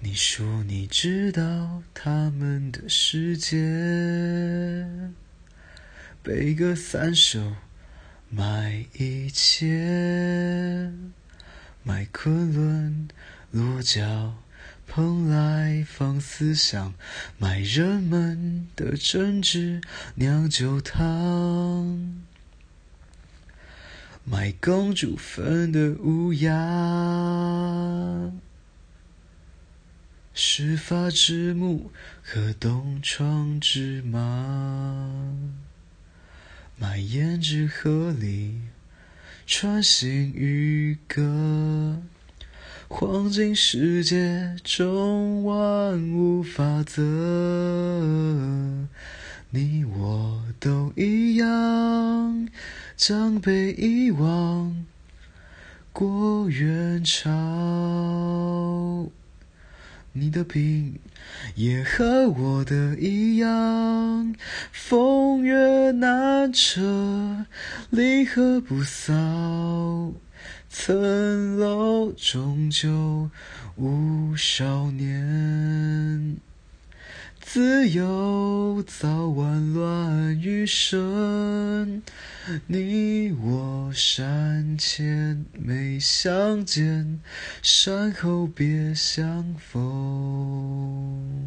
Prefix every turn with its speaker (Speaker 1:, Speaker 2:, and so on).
Speaker 1: 你说你知道他们的世界，背个三首，买一切，买昆仑落脚，蓬莱放思想，买人们的真挚酿酒汤，买公主坟的乌鸦。始发之木和东窗之马，买胭脂河里穿行渔歌，黄金世界中万物法则，你我都一样，将被遗忘过元朝。你的病也和我的一样，风月难扯，离合不扫。层楼终究无少年。自由早晚乱余生，你我山前没相见，山后别相逢。